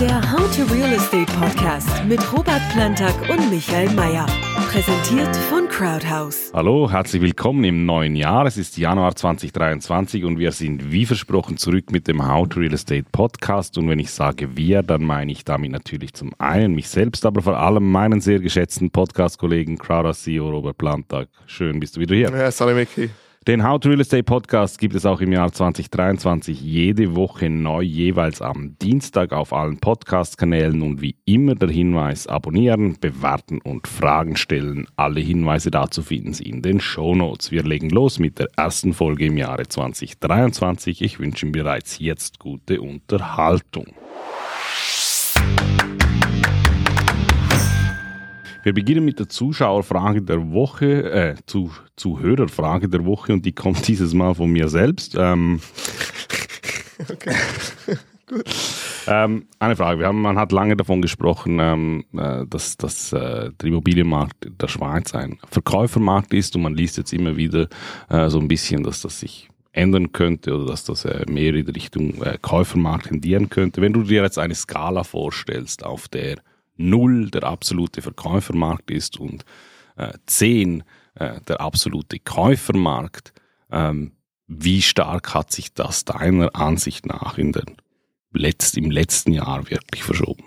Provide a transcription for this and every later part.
Der How to Real Estate Podcast mit Robert Plantag und Michael Mayer. Präsentiert von Crowdhouse. Hallo, herzlich willkommen im neuen Jahr. Es ist Januar 2023 und wir sind wie versprochen zurück mit dem How to Real Estate Podcast. Und wenn ich sage wir, dann meine ich damit natürlich zum einen mich selbst, aber vor allem meinen sehr geschätzten Podcast-Kollegen Crowdhouse CEO Robert Plantag. Schön, bist du wieder hier. Ja, sorry, Mickey. Den How Real Estate Podcast gibt es auch im Jahr 2023 jede Woche neu, jeweils am Dienstag auf allen Podcast-Kanälen und wie immer der Hinweis, abonnieren, bewerten und Fragen stellen. Alle Hinweise dazu finden Sie in den Show Notes. Wir legen los mit der ersten Folge im Jahre 2023. Ich wünsche Ihnen bereits jetzt gute Unterhaltung. Wir beginnen mit der Zuschauerfrage der Woche, äh, zu, Zuhörerfrage der Woche und die kommt dieses Mal von mir selbst. Ähm, Okay. Gut. ähm, eine Frage, wir haben, man hat lange davon gesprochen, ähm, äh, dass, dass äh, der Immobilienmarkt der Schweiz ein Verkäufermarkt ist und man liest jetzt immer wieder äh, so ein bisschen, dass das sich ändern könnte oder dass das äh, mehr in Richtung äh, Käufermarkt tendieren könnte. Wenn du dir jetzt eine Skala vorstellst, auf der null der absolute Verkäufermarkt ist und äh, 10 äh, der absolute Käufermarkt, ähm, wie stark hat sich das deiner Ansicht nach in den letzt, im letzten Jahr wirklich verschoben?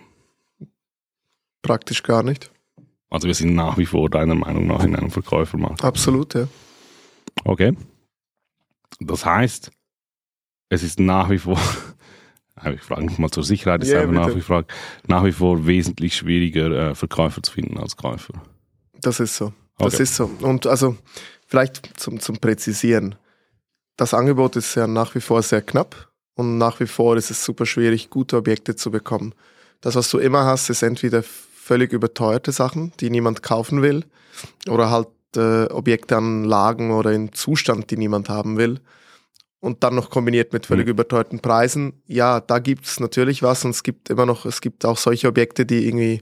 Praktisch gar nicht. Also wir sind nach wie vor deiner Meinung nach in einem Verkäufermarkt. Absolut, ja. Okay. Das heißt, es ist nach wie vor, ich frage nochmal zur Sicherheit, ist Ja, einfach nach wie, vor, nach wie vor wesentlich schwieriger, äh, Verkäufer zu finden als Käufer. Das ist so. Das Okay. ist so. Und also vielleicht zum, zum Präzisieren. Das Angebot ist ja nach wie vor sehr knapp und nach wie vor ist es super schwierig, gute Objekte zu bekommen. Das, was du immer hast, ist entweder völlig überteuerte Sachen, die niemand kaufen will, oder halt äh, Objekte an Lagen oder in Zustand, die niemand haben will. Und dann noch kombiniert mit völlig Mhm. überteuerten Preisen. Ja, da gibt es natürlich was und es gibt immer noch, es gibt auch solche Objekte, die irgendwie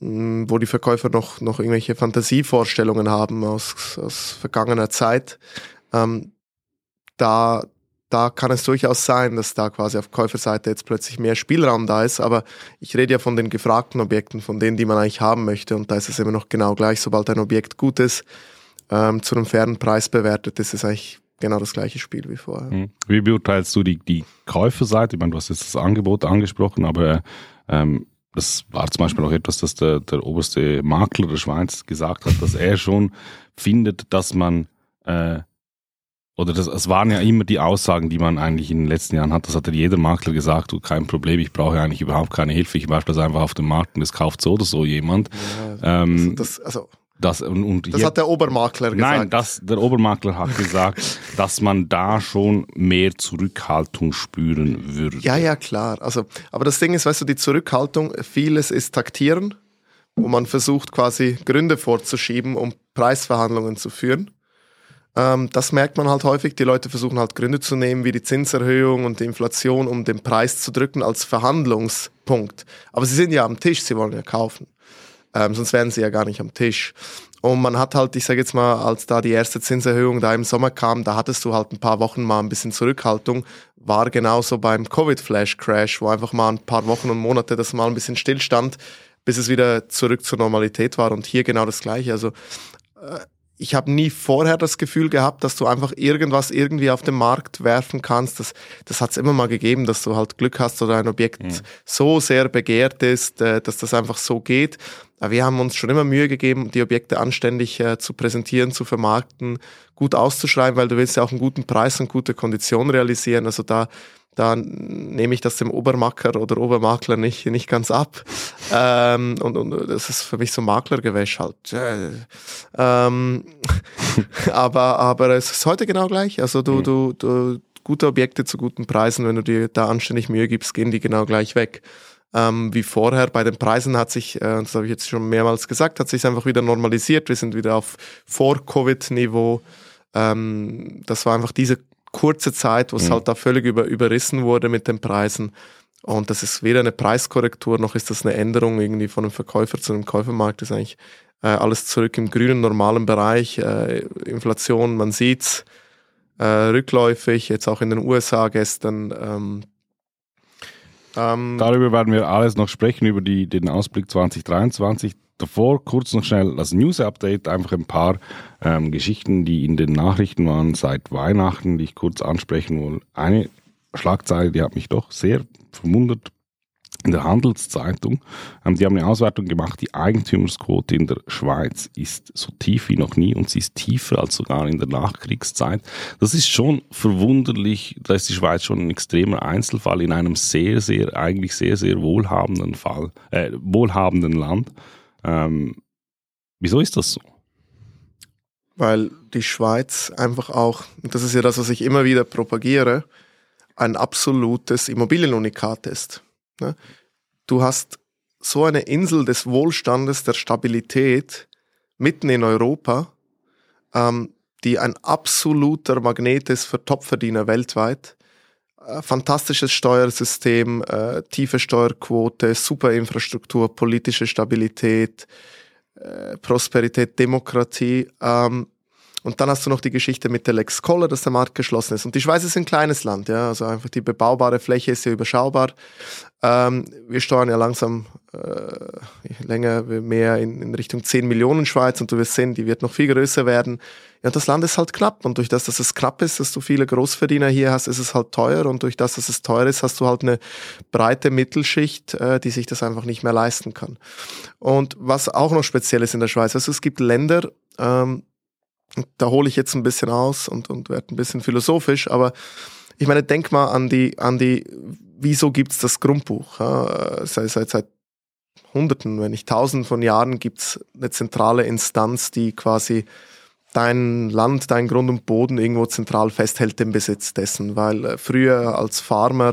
mh, wo die Verkäufer noch, noch irgendwelche Fantasievorstellungen haben aus, aus vergangener Zeit. Ähm, da, da kann es durchaus sein, dass da quasi auf Käuferseite jetzt plötzlich mehr Spielraum da ist, aber ich rede ja von den gefragten Objekten, von denen, die man eigentlich haben möchte und da ist es immer noch genau gleich, sobald ein Objekt gut ist, ähm, zu einem fairen Preis bewertet, ist es eigentlich genau das gleiche Spiel wie vorher. Mhm. Wie beurteilst du die, die Käuferseite? Ich meine, du hast jetzt das Angebot angesprochen, aber ähm, das war zum Beispiel auch etwas, das der, der oberste Makler der Schweiz gesagt hat, dass er schon findet, dass man äh, oder das, es waren ja immer die Aussagen, die man eigentlich in den letzten Jahren hat. Das hat ja jeder Makler gesagt, du kein Problem, ich brauche eigentlich überhaupt keine Hilfe, ich werfe das einfach auf den Markt und es kauft so oder so jemand. Ja, Ähm, das, also, das, und, und das hat der Obermakler gesagt. Nein, das, der Obermakler hat gesagt, dass man da schon mehr Zurückhaltung spüren würde. Ja, ja, klar. Also, aber das Ding ist, weißt du, die Zurückhaltung, vieles ist Taktieren, wo man versucht, quasi Gründe vorzuschieben, um Preisverhandlungen zu führen. Ähm, das merkt man halt häufig. Die Leute versuchen halt Gründe zu nehmen, wie die Zinserhöhung und die Inflation, um den Preis zu drücken als Verhandlungspunkt. Aber sie sind ja am Tisch, sie wollen ja kaufen. Ähm, sonst wären sie ja gar nicht am Tisch. Und man hat halt, ich sage jetzt mal, als da die erste Zinserhöhung da im Sommer kam, da hattest du halt ein paar Wochen mal ein bisschen Zurückhaltung. War genauso beim Covid-Flash-Crash, wo einfach mal ein paar Wochen und Monate das mal ein bisschen stillstand, bis es wieder zurück zur Normalität war. Und hier genau das Gleiche. Also äh, ich habe nie vorher das Gefühl gehabt, dass du einfach irgendwas irgendwie auf den Markt werfen kannst. Das, das hat es immer mal gegeben, dass du halt Glück hast oder ein Objekt so sehr begehrt ist, äh, dass das einfach so geht. Aber wir haben uns schon immer Mühe gegeben, die Objekte anständig äh, zu präsentieren, zu vermarkten, gut auszuschreiben, weil du willst ja auch einen guten Preis und gute Konditionen realisieren. Also da da nehme ich das dem Obermacker oder Obermakler nicht, nicht ganz ab. Ähm, und, und das ist für mich so Maklergewäsch halt. Äh, Ähm, aber, aber es ist heute genau gleich. Also du, du, du, gute Objekte zu guten Preisen, wenn du dir da anständig Mühe gibst, gehen die genau gleich weg. Ähm, wie vorher. Bei den Preisen hat sich, äh, das habe ich jetzt schon mehrmals gesagt, hat sich einfach wieder normalisiert. Wir sind wieder auf Vor-Covid-Niveau. Ähm, das war einfach diese kurze Zeit, wo es Mhm. halt da völlig über, überrissen wurde mit den Preisen. Und das ist weder eine Preiskorrektur, noch ist das eine Änderung irgendwie von einem Verkäufer zu einem Käufermarkt. Das ist eigentlich äh, alles zurück im grünen, normalen Bereich. Äh, Inflation, man sieht's, äh, rückläufig, jetzt auch in den USA gestern. Ähm, Ähm, Darüber werden wir alles noch sprechen, über die, den Ausblick 2023. Davor kurz noch schnell das News-Update, einfach ein paar ähm, Geschichten, die in den Nachrichten waren seit Weihnachten, die ich kurz ansprechen will. Eine Schlagzeile, die hat mich doch sehr verwundert in der Handelszeitung. Ähm, die haben eine Auswertung gemacht, die Eigentümersquote in der Schweiz ist so tief wie noch nie und sie ist tiefer als sogar in der Nachkriegszeit. Das ist schon verwunderlich, da ist die Schweiz schon ein extremer Einzelfall in einem sehr, sehr, eigentlich sehr, sehr wohlhabenden Fall, äh, wohlhabenden Land. Ähm, wieso ist das so? weil die Schweiz einfach auch, und das ist ja das, was ich immer wieder propagiere, ein absolutes Immobilienunikat ist. Ne? Du hast so eine Insel des Wohlstandes, der Stabilität mitten in Europa, ähm, die ein absoluter Magnet ist für Topverdiener weltweit. Äh, fantastisches Steuersystem, äh, tiefe Steuerquote, super Infrastruktur, politische Stabilität, äh, Prosperität, Demokratie. Ähm, und dann hast du noch die Geschichte mit der Lex Koller, dass der Markt geschlossen ist. Und die Schweiz ist ein kleines Land, ja, also einfach die bebaubare Fläche ist ja überschaubar. Ähm, wir steuern ja langsam äh, länger, mehr in, in, Richtung 10 Millionen Schweiz und du wirst sehen, die wird noch viel größer werden. Ja, das Land ist halt knapp und durch das, dass es knapp ist, dass du viele Großverdiener hier hast, ist es halt teuer und durch das, dass es teuer ist, hast du halt eine breite Mittelschicht, äh, die sich das einfach nicht mehr leisten kann. Und was auch noch speziell ist in der Schweiz, also es gibt Länder, ähm, da hole ich jetzt ein bisschen aus und, und werde ein bisschen philosophisch, aber ich meine, denk mal an die, an die, wieso gibt's das Grundbuch? Ja, seit, seit, seit Hunderten, wenn nicht Tausenden von Jahren gibt's eine zentrale Instanz, die quasi dein Land, dein Grund und Boden irgendwo zentral festhält im Besitz dessen, weil äh, früher als Farmer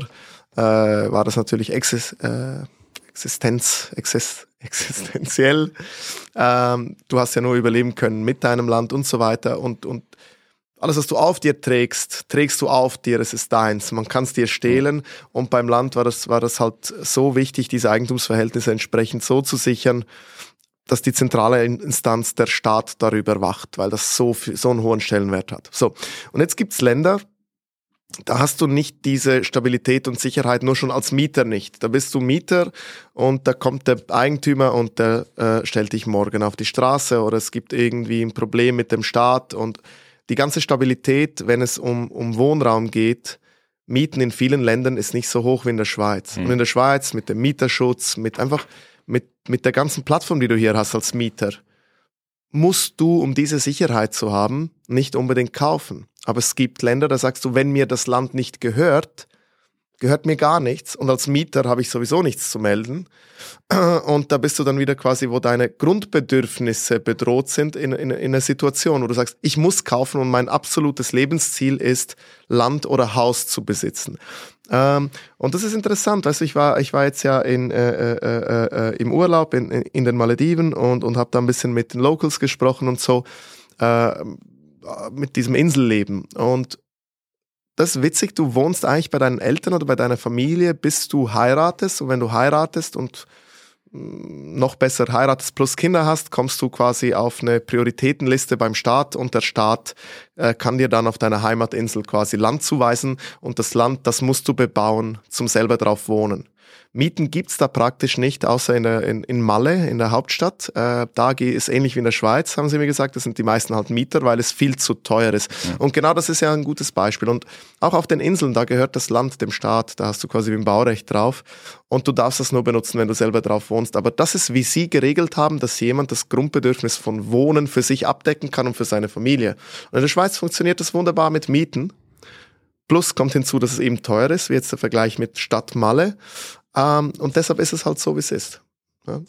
äh, war das natürlich Exis, äh, Existenz, Exist, existenziell. Ähm, du hast ja nur überleben können mit deinem Land und so weiter. Und, und alles, was du auf dir trägst, trägst du auf dir, es ist deins. Man kann es dir stehlen. Und beim Land war das, war das halt so wichtig, diese Eigentumsverhältnisse entsprechend so zu sichern, dass die zentrale Instanz der Staat darüber wacht, weil das so, so einen hohen Stellenwert hat. So. Und jetzt gibt's Länder, da hast du nicht diese Stabilität und Sicherheit nur schon als Mieter nicht. Da bist du Mieter und da kommt der Eigentümer und der äh, stellt dich morgen auf die Straße oder es gibt irgendwie ein Problem mit dem Staat und die ganze Stabilität, wenn es um, um Wohnraum geht, Mieten in vielen Ländern ist nicht so hoch wie in der Schweiz. Mhm. Und in der Schweiz mit dem Mieterschutz, mit einfach mit, mit der ganzen Plattform, die du hier hast als Mieter, musst du, um diese Sicherheit zu haben, nicht unbedingt kaufen. Aber es gibt Länder, da sagst du, wenn mir das Land nicht gehört, gehört mir gar nichts und als Mieter habe ich sowieso nichts zu melden. Und da bist du dann wieder quasi, wo deine Grundbedürfnisse bedroht sind in, in, in einer Situation, wo du sagst, ich muss kaufen und mein absolutes Lebensziel ist, Land oder Haus zu besitzen. Ähm, und das ist interessant, du, ich war, ich war jetzt ja in, äh, äh, äh, äh im Urlaub in, in den Malediven und, und habe da ein bisschen mit den Locals gesprochen und so äh, mit diesem Inselleben. Und das ist witzig, du wohnst eigentlich bei deinen Eltern oder bei deiner Familie, bis du heiratest. Und wenn du heiratest und mm, noch besser heiratest plus Kinder hast, kommst du quasi auf eine Prioritätenliste beim Staat und der Staat äh, kann dir dann auf deiner Heimatinsel quasi Land zuweisen und das Land, das musst du bebauen zum selber drauf wohnen. Mieten gibt's da praktisch nicht, außer in, der, in, in Malle, in der Hauptstadt. Äh, da ist ähnlich wie in der Schweiz, haben sie mir gesagt. Das sind die meisten halt Mieter, weil es viel zu teuer ist. Ja. Und genau das ist ja ein gutes Beispiel. Und auch auf den Inseln, da gehört das Land dem Staat. Da hast du quasi wie ein Baurecht drauf. Und du darfst das nur benutzen, wenn du selber drauf wohnst. Aber das ist, wie sie geregelt haben, dass jemand das Grundbedürfnis von Wohnen für sich abdecken kann und für seine Familie. Und in der Schweiz funktioniert das wunderbar mit Mieten. Plus kommt hinzu, dass es eben teuer ist, wie jetzt der Vergleich mit Stadt Malle. Ähm, und deshalb ist es halt so, wie es ist. Ja.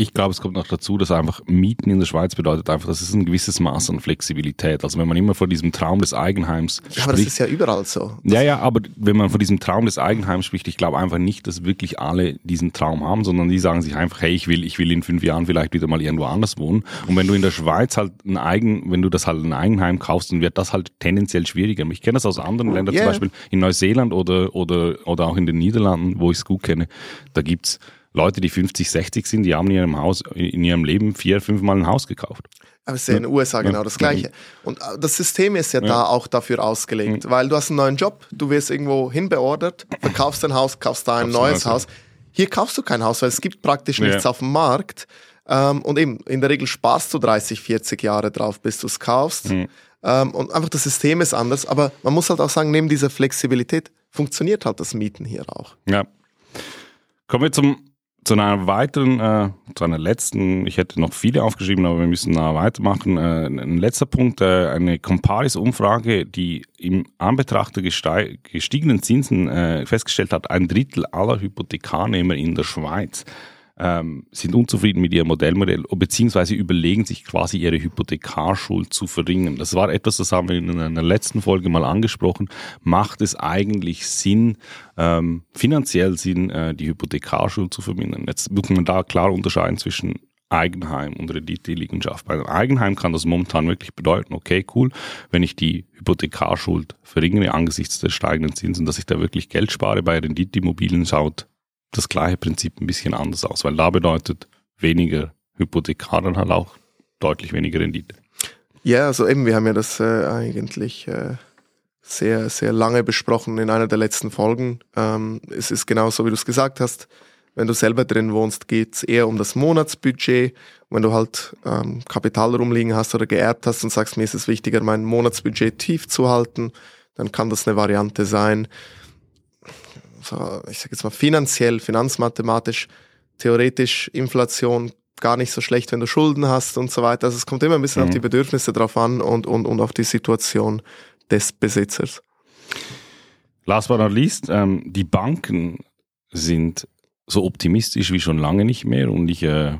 Ich glaube, es kommt noch dazu, dass einfach Mieten in der Schweiz bedeutet einfach, das ist ein gewisses Maß an Flexibilität. Also wenn man immer vor diesem Traum des Eigenheims spricht. Ja, aber das ist ja überall so. Ja, ja, aber wenn man von diesem Traum des Eigenheims spricht, ich glaube einfach nicht, dass wirklich alle diesen Traum haben, sondern die sagen sich einfach, hey, ich will, ich will in fünf Jahren vielleicht wieder mal irgendwo anders wohnen. Und wenn du in der Schweiz halt ein Eigen, wenn du das halt ein Eigenheim kaufst, dann wird das halt tendenziell schwieriger. Ich kenne das aus anderen Ländern, yeah. zum Beispiel in Neuseeland oder, oder, oder auch in den Niederlanden, wo ich es gut kenne. Da gibt's Leute, die 50, 60 sind, die haben in ihrem Haus, in ihrem Leben vier, fünfmal ein Haus gekauft. Aber es ist ja in den USA genau das Gleiche. Und äh, das System ist ja, da auch dafür ausgelegt, weil du hast einen neuen Job, du wirst irgendwo hinbeordert, verkaufst ein Haus, kaufst da ein neues Haus. Hier kaufst du kein Haus, weil es gibt praktisch nichts auf dem Markt. Ähm, und eben, in der Regel sparst du 30, 40 Jahre drauf, bis du es kaufst. Ähm, und einfach das System ist anders. Aber man muss halt auch sagen, neben dieser Flexibilität funktioniert halt das Mieten hier auch. Ja. Kommen wir zum zu einer weiteren, äh, zu einer letzten, ich hätte noch viele aufgeschrieben, aber wir müssen da weitermachen. Äh, ein letzter Punkt, äh, eine Comparis-Umfrage, die im Anbetracht der gestiegenen Zinsen äh, festgestellt hat, ein Drittel aller Hypothekarnehmer in der Schweiz ähm, sind unzufrieden mit ihrem Modellmodell beziehungsweise überlegen sich quasi ihre Hypothekarschuld zu verringern. Das war etwas, das haben wir in einer letzten Folge mal angesprochen. Macht es eigentlich Sinn, ähm, finanziell Sinn, äh, die Hypothekarschuld zu vermindern? Jetzt muss man da klar unterscheiden zwischen Eigenheim und Renditeliegenschaft. Bei einem Eigenheim kann das momentan wirklich bedeuten, okay, cool, wenn ich die Hypothekarschuld verringere angesichts der steigenden Zinsen, dass ich da wirklich Geld spare. Bei Renditeimmobilien schaut das gleiche Prinzip ein bisschen anders aus, weil da bedeutet weniger Hypothekar dann halt auch deutlich weniger Rendite. Ja, also eben, wir haben ja das äh, eigentlich äh, sehr, sehr lange besprochen in einer der letzten Folgen. Ähm, es ist genauso, wie du es gesagt hast. Wenn du selber drin wohnst, geht es eher um das Monatsbudget. wenn du halt ähm, Kapital rumliegen hast oder geerbt hast und sagst, mir ist es wichtiger, mein Monatsbudget tief zu halten, dann kann das eine Variante sein ich sage jetzt mal finanziell, finanzmathematisch, theoretisch Inflation gar nicht so schlecht, wenn du Schulden hast und so weiter. Also es kommt immer ein bisschen mhm. auf die Bedürfnisse drauf an und, und, und auf die Situation des Besitzers. Last but not least, ähm, die Banken sind so optimistisch wie schon lange nicht mehr und ich äh,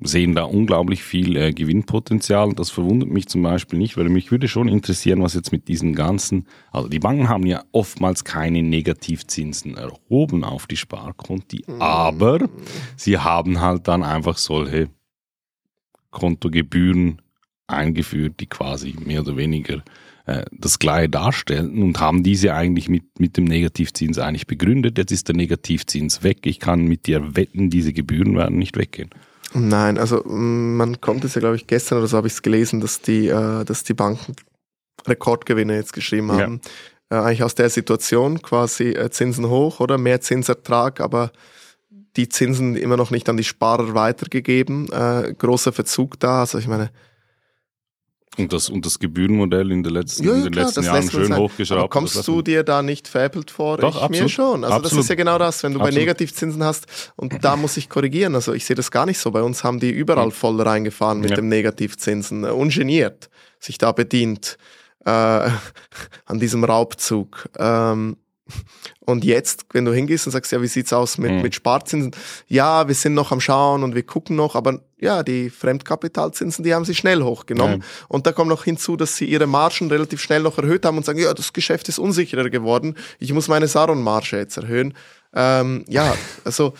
sehen da unglaublich viel äh, Gewinnpotenzial. Das verwundert mich zum Beispiel nicht, weil mich würde schon interessieren, was jetzt mit diesen ganzen, also die Banken haben ja oftmals keine Negativzinsen erhoben auf die Sparkonti, mhm. aber sie haben halt dann einfach solche Kontogebühren eingeführt, die quasi mehr oder weniger äh, das Gleiche darstellen und haben diese eigentlich mit, mit dem Negativzins eigentlich begründet. Jetzt ist der Negativzins weg. Ich kann mit dir wetten, diese Gebühren werden nicht weggehen. Nein, also mm, man konnte es ja, glaube ich, gestern oder so habe ich es gelesen, dass die, äh, dass die Banken Rekordgewinne jetzt geschrieben haben. Ja. Äh, eigentlich aus der Situation quasi äh, Zinsen hoch oder mehr Zinsertrag, aber die Zinsen immer noch nicht an die Sparer weitergegeben. Großer Verzug da. Also ich meine, und das, und das Gebührenmodell in, der letzten, ja, ja, in den klar, letzten Jahren schön sein. hochgeschraubt. Aber kommst du dir da nicht veräppelt vor? Doch, ich absolut. mir schon. Also absolut. das ist ja genau das, wenn du absolut. bei Negativzinsen hast und da muss ich korrigieren. Also ich sehe das gar nicht so. Bei uns haben die überall voll reingefahren mit ja. dem Negativzinsen. Ungeniert sich da bedient äh, an diesem Raubzug. Ähm, und jetzt, wenn du hingehst und sagst, ja, wie sieht's aus mit, mhm. mit Sparzinsen? Ja, wir sind noch am Schauen und wir gucken noch, aber ja, die Fremdkapitalzinsen, die haben sie schnell hochgenommen. Ja. Und da kommt noch hinzu, dass sie ihre Margen relativ schnell noch erhöht haben und sagen, ja, das Geschäft ist unsicherer geworden, ich muss meine Saron-Marge jetzt erhöhen. Ähm, ja, also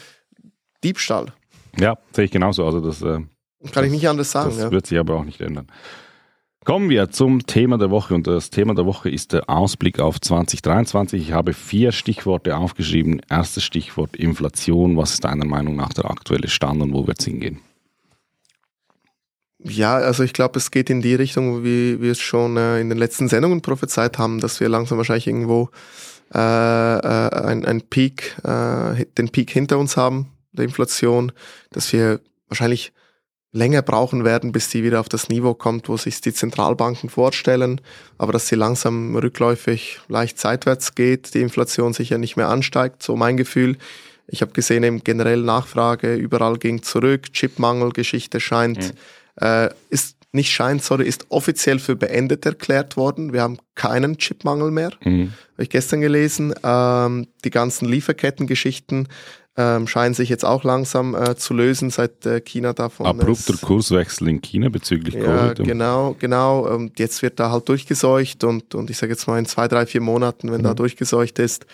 Diebstahl. Ja, sehe ich genauso. Also das, äh, Kann das, ich nicht anders sagen. Das ja. wird sich aber auch nicht ändern. Kommen wir zum Thema der Woche und das Thema der Woche ist der Ausblick auf 2023. Ich habe vier Stichworte aufgeschrieben. Erstes Stichwort Inflation. Was ist deiner Meinung nach der aktuelle Stand und wo wird es hingehen? Ja, also ich glaube, es geht in die Richtung, wie wir es schon äh, in den letzten Sendungen prophezeit haben, dass wir langsam wahrscheinlich irgendwo äh, äh, ein, ein Peak, äh, den Peak hinter uns haben, der Inflation, dass wir wahrscheinlich länger brauchen werden, bis sie wieder auf das Niveau kommt, wo sich die Zentralbanken vorstellen, aber dass sie langsam rückläufig leicht seitwärts geht, die Inflation sicher nicht mehr ansteigt, so mein Gefühl. Ich habe gesehen, eben generell Nachfrage überall ging zurück, Chipmangel-Geschichte scheint, mhm. äh, ist nicht scheint, sorry, ist offiziell für beendet erklärt worden. Wir haben keinen Chipmangel mehr. Mhm. Habe ich gestern gelesen. Ähm, die ganzen Lieferkettengeschichten ähm, scheinen sich jetzt auch langsam äh, zu lösen, seit äh, China davon. Abrupter ist. Kurswechsel in China bezüglich ja, Covid. Genau, genau. Und jetzt wird da halt durchgeseucht und, und ich sage jetzt mal in zwei, drei, vier Monaten, wenn mhm. da durchgeseucht ist,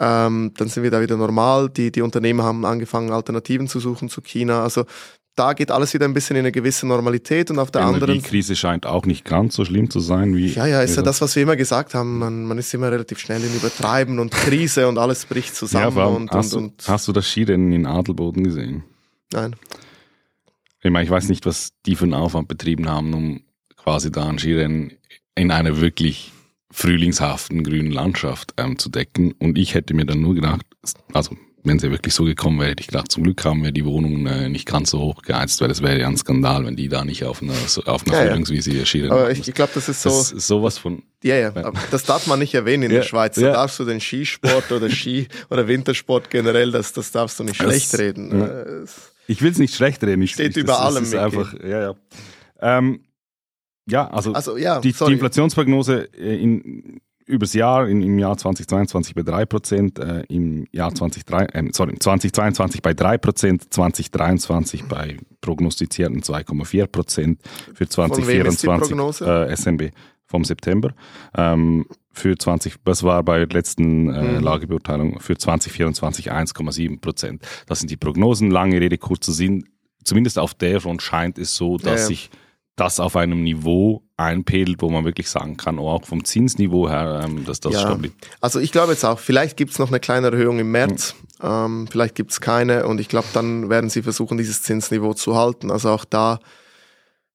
ähm, dann sind wir da wieder normal. Die, die Unternehmen haben angefangen, Alternativen zu suchen zu China. Also da geht alles wieder ein bisschen in eine gewisse Normalität und auf der anderen. Die Krise scheint auch nicht ganz so schlimm zu sein wie. Ja, ja, ist ja das, was wir immer gesagt haben. Man, man ist immer relativ schnell in Übertreiben und Krise und alles bricht zusammen. Ja, und, hast, und, und du, hast du das Skirennen in Adelboden gesehen? Nein. Ich meine, ich weiß nicht, was die für einen Aufwand betrieben haben, um quasi da ein Skirennen in einer wirklich frühlingshaften grünen Landschaft ähm, zu decken. Und ich hätte mir dann nur gedacht, also wenn es ja wirklich so gekommen wäre, hätte ich gedacht, zum Glück haben wir die Wohnung äh, nicht ganz so hoch geheizt, weil es wäre ja ein Skandal, wenn die da nicht auf einer, so, auf einer Ja. Frühlingswiese erschienen Aber ich, ich glaube, das ist so. Das ist sowas von, Ja, ja, das darf man nicht erwähnen in Ja, der Schweiz. Da darfst du den Skisport oder Ski oder Wintersport generell, das, das darfst du nicht Das- schlecht reden. ich will es nicht schlecht reden. Ich, Steht ich, über das, allem, Das ist einfach, ja, ja. Ähm, ja, also, Also ja, die, die. Inflationsprognose äh, in, übers Jahr, in, im Jahr 2022 bei 3%, äh, im Jahr 2003, äh, sorry, 2022 bei 3%, 2023 bei prognostizierten 2,4% für Von wem ist die 2024 Prognose? äh, SNB vom September. Ähm, für 20, das war bei der letzten äh, Mhm. Lagebeurteilung für 2024 1,7 Prozent. Das sind die Prognosen. Lange Rede, kurzer Sinn. Zumindest auf der Front scheint es so, dass Ja, ja. sich das auf einem Niveau einpegelt, wo man wirklich sagen kann, oh, auch vom Zinsniveau her, ähm, dass das Ja. stabil Also ich glaube jetzt auch, vielleicht gibt es noch eine kleine Erhöhung im März, Hm. ähm, vielleicht gibt es keine und ich glaube, dann werden sie versuchen, dieses Zinsniveau zu halten. Also auch da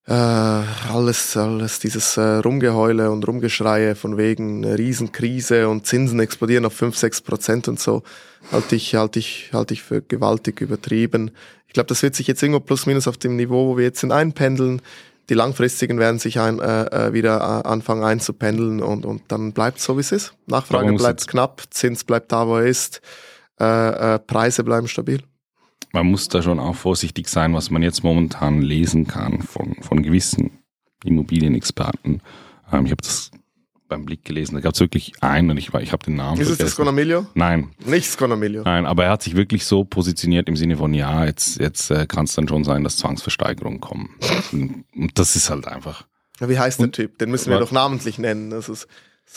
äh, alles, alles dieses äh, Rumgeheule und Rumgeschreie von wegen eine Riesenkrise und Zinsen explodieren auf 5, 6 Prozent und so, halte ich, halte ich, halte ich für gewaltig übertrieben. Ich glaube, das wird sich jetzt irgendwo plus minus auf dem Niveau, wo wir jetzt sind, einpendeln. Die langfristigen werden sich ein, äh, äh, wieder äh, anfangen einzupendeln und, und dann bleibt so, wie es ist. Nachfrage bleibt knapp, Zins bleibt da, wo er ist, äh, äh, Preise bleiben stabil. man muss da schon auch vorsichtig sein, was man jetzt momentan lesen kann von, von gewissen Immobilienexperten. Ähm, ich habe das beim Blick gelesen. Da gab es wirklich einen, und ich, ich habe den Namen Ist es das vergessen. Sconamilio? Nein, Nicht Sconamilio. nein, aber er hat sich wirklich so positioniert im Sinne von, ja, jetzt, jetzt äh, kann es dann schon sein, dass Zwangsversteigerungen kommen. Und das ist halt einfach. Ja, Wie heißt der Und- Typ? Den müssen wir doch namentlich nennen. Das ist,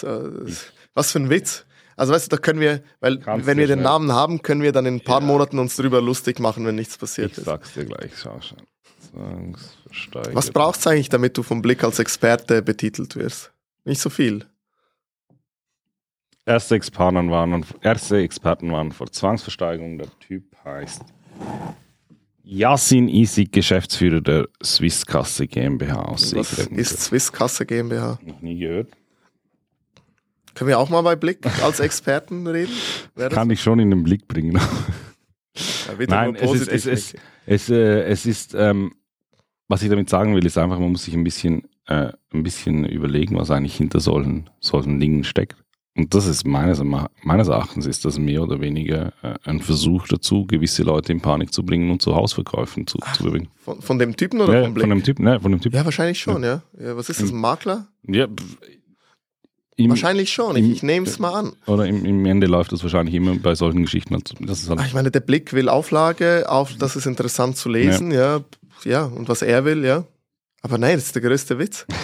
das- was für ein Witz. Also weißt du, da können wir, weil Kannst wenn du wir den. Namen haben, können wir dann in ein paar Ja. Monaten uns drüber lustig machen, wenn nichts passiert Ich ist. sag's dir gleich, schau schon. Zwangsversteigerung. Was braucht's eigentlich, damit du vom Blick als Experte betitelt wirst? Nicht so viel. Erste Experten waren, erste Experten waren vor Zwangsversteigerung. Der Typ heißt Yasin Isik, Geschäftsführer der Swisskasse GmbH aus Was ist Swiss Kasse GmbH? Noch nie gehört. Können wir auch mal bei Blick als Experten reden? Kann ich schon in den Blick bringen. Ja, Nein, es ist, es, es, es, äh, es ist ähm, was ich damit sagen will, ist einfach, man muss sich ein bisschen, äh, ein bisschen überlegen, was eigentlich hinter solchen, solchen Dingen steckt. Und das ist meines, meines Erachtens ist das mehr oder weniger äh, ein Versuch dazu, gewisse Leute in Panik zu bringen und zu Hausverkäufen zu, zu bewegen. von, von dem Typen oder Ja, vom Blick? von dem Typ, ne, von dem Typ. ja, wahrscheinlich schon, ja. ja. Was ist das, ein Makler? Ja, im, Wahrscheinlich schon. Ich, ich nehme es mal an. Oder im, im Ende läuft das wahrscheinlich immer bei solchen Geschichten. Das ist halt, Ah, Ich meine, der Blick will Auflage, auf, das ist interessant zu lesen, ja. ja. und was er will, ja. Aber nein, das ist der größte Witz.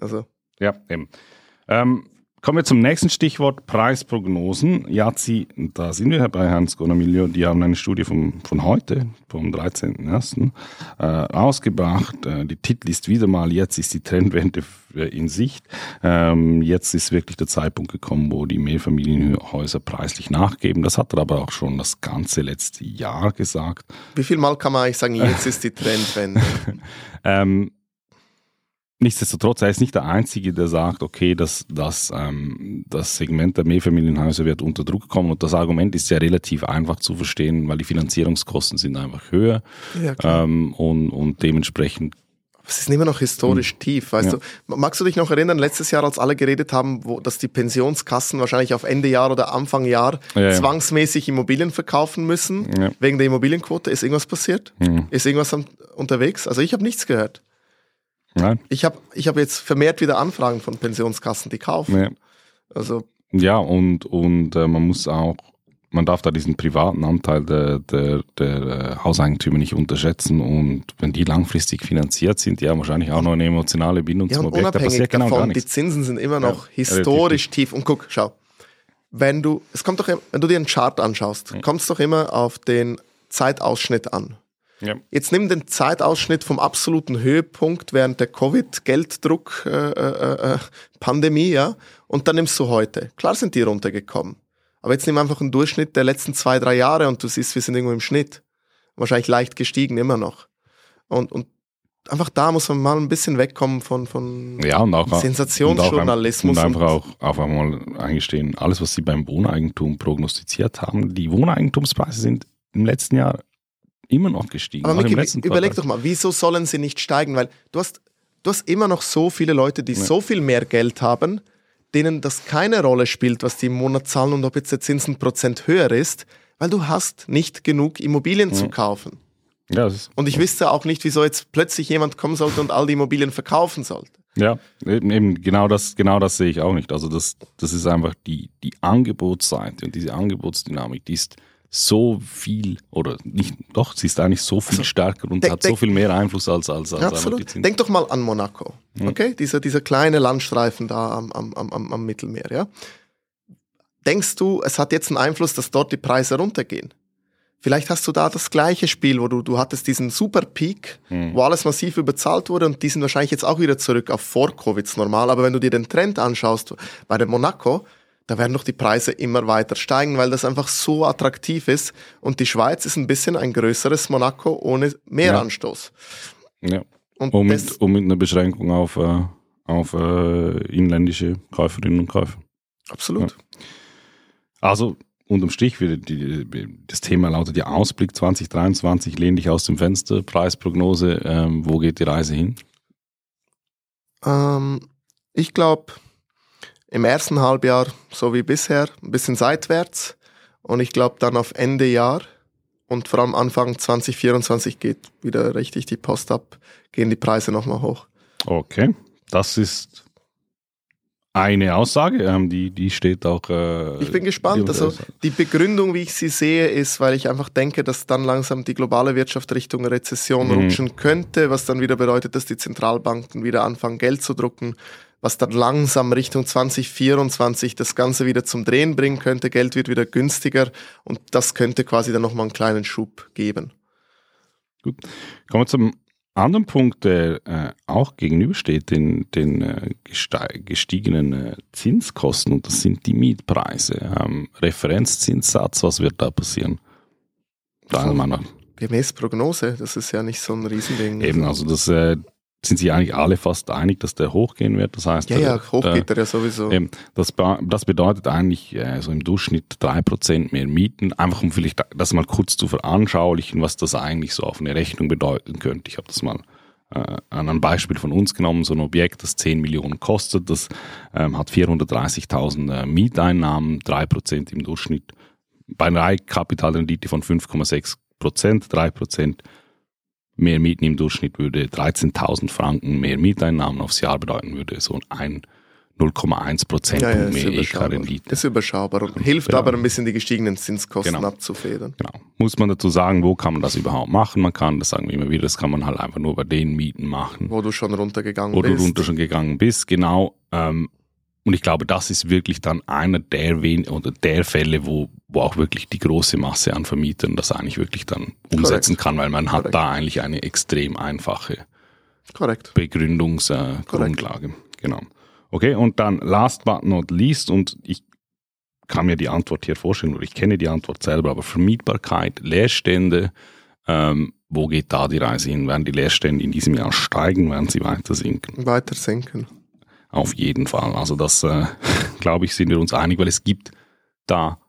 Also, Ja, eben. Ähm, kommen wir zum nächsten Stichwort, Preisprognosen. Jazi, da sind wir bei Herrn Sconomilio, die haben eine Studie vom, von heute, vom 13.01. Äh, ausgebracht. Äh, die Titel ist wieder mal, jetzt ist die Trendwende in Sicht. Ähm, jetzt ist wirklich der Zeitpunkt gekommen, wo die Mehrfamilienhäuser preislich nachgeben. Das hat er aber auch schon das ganze letzte Jahr gesagt. wie viel Mal kann man eigentlich sagen, jetzt ist die Trendwende? Ähm, nichtsdestotrotz, er ist nicht der Einzige, der sagt, okay, das, das, ähm, das Segment der Mehrfamilienhäuser wird unter Druck kommen. Und das Argument ist ja relativ einfach zu verstehen, weil die Finanzierungskosten sind einfach höher ja, ähm, und, und dementsprechend Es ist immer noch historisch tief, weißt Ja. du. Magst du dich noch erinnern, letztes Jahr, als alle geredet haben, wo, dass die Pensionskassen wahrscheinlich auf Ende Jahr oder Anfang Jahr Ja, ja. zwangsmäßig Immobilien verkaufen müssen, wegen der Immobilienquote? Ist irgendwas passiert? hm, Ist irgendwas am, unterwegs? Also ich habe nichts gehört. Nein, Ich habe ich hab jetzt vermehrt wieder Anfragen von Pensionskassen, die kaufen. ja. Also Ja, und, und äh, man muss auch, man darf da diesen privaten Anteil der, der, der äh, Hauseigentümer nicht unterschätzen. Und wenn die langfristig finanziert sind, die haben wahrscheinlich auch noch eine emotionale Bindung Ja, zum Objekt. Da unabhängig passiert genau gar davon, die nichts. Zinsen sind immer noch Ja, historisch tief. Und guck, schau, wenn du, es kommt doch, wenn du dir einen Chart anschaust, kommt es doch immer auf den Zeitausschnitt an. Ja. Jetzt nimm den Zeitausschnitt vom absoluten Höhepunkt während der Covid-Gelddruck-Pandemie, ja, und dann nimmst du heute. Klar sind die runtergekommen. Aber jetzt nimm einfach einen Durchschnitt der letzten zwei, drei Jahre und du siehst, wir sind irgendwo im Schnitt. Wahrscheinlich leicht gestiegen, immer noch. Und, und einfach da muss man mal ein bisschen wegkommen von, von Ja, und auch Sensationsjournalismus. Und, auch, und einfach auch einfach mal eingestehen, alles, was sie beim Wohneigentum prognostiziert haben, die Wohneigentumspreise sind im letzten Jahr immer noch gestiegen. Aber Miki, überleg Quartal. doch mal, wieso sollen sie nicht steigen? Weil du hast, du hast immer noch so viele Leute, die so viel mehr Geld haben, denen das keine Rolle spielt, was die im Monat zahlen und ob jetzt der Zinsenprozent höher ist, weil du hast nicht genug Immobilien zu kaufen. Ja, Und ich wüsste auch nicht, wieso jetzt plötzlich jemand kommen sollte und all die Immobilien verkaufen sollte. ja eben, eben genau das, genau das sehe ich auch nicht. Also das, das ist einfach die, die Angebotsseite und diese Angebotsdynamik, die ist so viel oder nicht, doch, sie ist eigentlich so viel stärker und denk- hat so denk- viel mehr Einfluss als, als, als absolut. Denk doch mal an Monaco. Okay? Dieser, dieser kleine Landstreifen da am, am, am, am Mittelmeer, ja? Denkst du, es hat jetzt einen Einfluss, dass dort die Preise runtergehen? Vielleicht hast du da das gleiche Spiel, wo du, du hattest diesen super Peak, wo alles massiv überzahlt wurde und die sind wahrscheinlich jetzt auch wieder zurück auf Vor-Covid normal. Aber wenn du dir den Trend anschaust bei dem Monaco, da werden doch die Preise immer weiter steigen, weil das einfach so attraktiv ist. Und die Schweiz ist ein bisschen ein größeres Monaco ohne Mehranstoß. Ja. Und Und das, mit, und mit einer Beschränkung auf, äh, auf äh, inländische Käuferinnen und Käufer. absolut. Also unterm Strich, die, das Thema lautet ja Ausblick 2023, lehn dich aus dem Fenster, Preisprognose, ähm, wo geht die Reise hin? Ähm, ich glaube, im ersten Halbjahr so wie bisher, ein bisschen seitwärts. Und ich glaube, dann auf Ende Jahr und vor allem Anfang 2024 geht wieder richtig die Post ab, gehen die Preise nochmal hoch. Okay, das ist eine Aussage, ähm, die, die steht auch. Äh, Ich bin gespannt. die- Also die Begründung, wie ich sie sehe, ist, weil ich einfach denke, dass dann langsam die globale Wirtschaft Richtung Rezession Mhm. rutschen könnte, was dann wieder bedeutet, dass die Zentralbanken wieder anfangen, Geld zu drucken, was dann langsam Richtung 2024 das Ganze wieder zum Drehen bringen könnte. Geld wird wieder günstiger und das könnte quasi dann nochmal einen kleinen Schub geben. Gut. Kommen wir zum anderen Punkt, der äh, auch gegenübersteht, den, den äh, gestiegenen äh, Zinskosten, und das sind die Mietpreise. Ähm, Referenzzinssatz, was wird da passieren? Deiner Meinung nach? Gemäß Prognose, das ist ja nicht so ein Riesending. Eben, also das äh, sind sich eigentlich alle fast einig, dass der hochgehen wird. Das heißt, ja, ja, der- hoch geht er ja sowieso. Eben, das, das bedeutet eigentlich äh, so im Durchschnitt 3% mehr Mieten, einfach um vielleicht das mal kurz zu veranschaulichen, was das eigentlich so auf eine Rechnung bedeuten könnte. Ich habe das mal äh, an einem Beispiel von uns genommen, so ein Objekt, das 10 Millionen kostet, das ähm, hat 430.000 äh, Mieteinnahmen, 3% im Durchschnitt, bei einer Eigenkapitalrendite von 5,6 Prozent, 3 Prozent mehr Mieten im Durchschnitt würde 13.000 Franken mehr Mieteinnahmen aufs Jahr bedeuten, würde so ein 0,1 Prozentpunkt Ja, ja, mehr. EK-Rendite. Ist überschaubar und hilft Genau. aber ein bisschen die gestiegenen Zinskosten Genau. abzufedern. Genau. Muss man dazu sagen, wo kann man das überhaupt machen? Man kann, das sagen wir immer wieder, das kann man halt einfach nur bei den Mieten machen, Wo du schon runtergegangen wo du bist. runter schon gegangen bist. Genau. Ähm, und ich glaube, das ist wirklich dann einer der wen oder der Fälle, wo, wo auch wirklich die große Masse an Vermietern das eigentlich wirklich dann umsetzen kann, weil man hat Korrekt. da eigentlich eine extrem einfache. Begründungsgrundlage. genau. Okay, und dann last but not least, und ich kann mir die Antwort hier vorstellen, oder ich kenne die Antwort selber, aber Vermietbarkeit, Leerstände, ähm, wo geht da die Reise hin? Werden die Leerstände in diesem Jahr steigen, werden sie weiter sinken? Weiter senken. Auf jeden Fall. Also das, äh, glaube ich, sind wir uns einig, weil es gibt da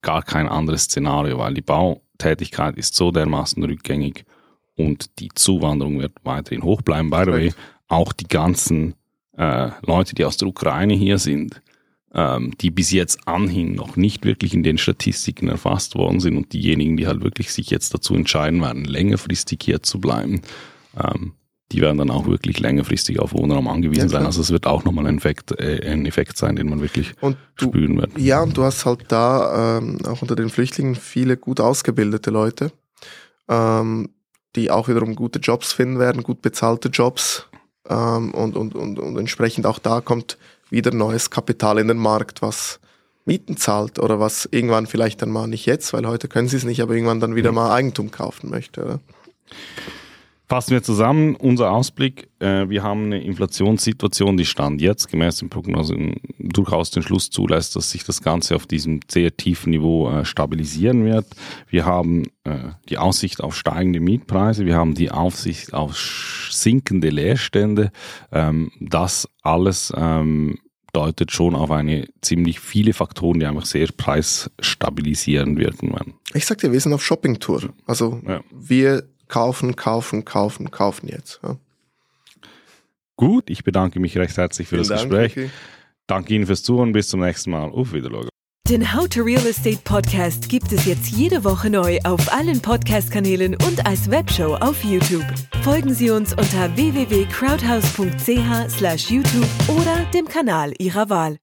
gar kein anderes Szenario, weil die Bautätigkeit ist so dermaßen rückgängig und die Zuwanderung wird weiterhin hoch bleiben. By the way, auch die ganzen äh, Leute, die aus der Ukraine hier sind, ähm, die bis jetzt anhin noch nicht wirklich in den Statistiken erfasst worden sind und diejenigen, die halt wirklich sich jetzt dazu entscheiden werden, längerfristig hier zu bleiben, ähm, die werden dann auch wirklich längerfristig auf Wohnraum angewiesen Ja, sein. Also es wird auch nochmal ein Effekt, äh, ein Effekt sein, den man wirklich Und du, spüren wird. ja, und du hast halt da ähm, auch unter den Flüchtlingen viele gut ausgebildete Leute, ähm, die auch wiederum gute Jobs finden werden, gut bezahlte Jobs. Ähm, und, und, und, und entsprechend auch da kommt wieder neues Kapital in den Markt, was Mieten zahlt oder was irgendwann vielleicht dann mal nicht jetzt, weil heute können sie es nicht, aber irgendwann dann wieder mal Eigentum kaufen möchte. Oder? Fassen wir zusammen, unser Ausblick, äh, wir haben eine Inflationssituation, die Stand jetzt gemäß den Prognosen durchaus den Schluss zulässt, dass sich das Ganze auf diesem sehr tiefen Niveau äh, stabilisieren wird. Wir haben äh, die Aussicht auf steigende Mietpreise, wir haben die Aussicht auf sinkende Leerstände. Ähm, das alles ähm, deutet schon auf eine ziemlich viele Faktoren, die einfach sehr preisstabilisierend wirken werden. Ich sag dir, wir sind auf Shoppingtour. Also ja. wir kaufen, kaufen, kaufen, kaufen jetzt. Ja. Gut, ich bedanke mich recht herzlich für Vielen das Dank, Gespräch. Vicky. Danke Ihnen fürs Zuhören. Bis zum nächsten Mal. Auf Wiedersehen. Den How to Real Estate Podcast gibt es jetzt jede Woche neu auf allen Podcast-Kanälen und als Webshow auf YouTube. Folgen Sie uns unter www.crowdhouse.ch/youtube oder dem Kanal Ihrer Wahl.